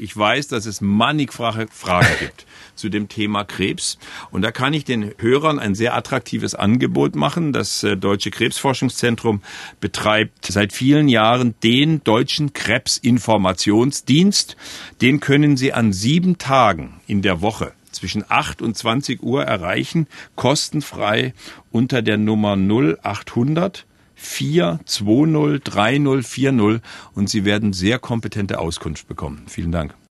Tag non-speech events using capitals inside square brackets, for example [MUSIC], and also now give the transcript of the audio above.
Ich weiß, dass es mannigfache Fragen gibt [LAUGHS] zu dem Thema Krebs. Und da kann ich den Hörern ein sehr attraktives Angebot machen. Das äh, Deutsche Krebsforschungszentrum betreibt seit vielen Jahren den Deutschen Krebsinformationsdienst. Den können Sie an sieben Tagen in der Woche zwischen 8 und 20 Uhr erreichen, kostenfrei unter der Nummer 0800 420 3040 und Sie werden sehr kompetente Auskunft bekommen. Vielen Dank.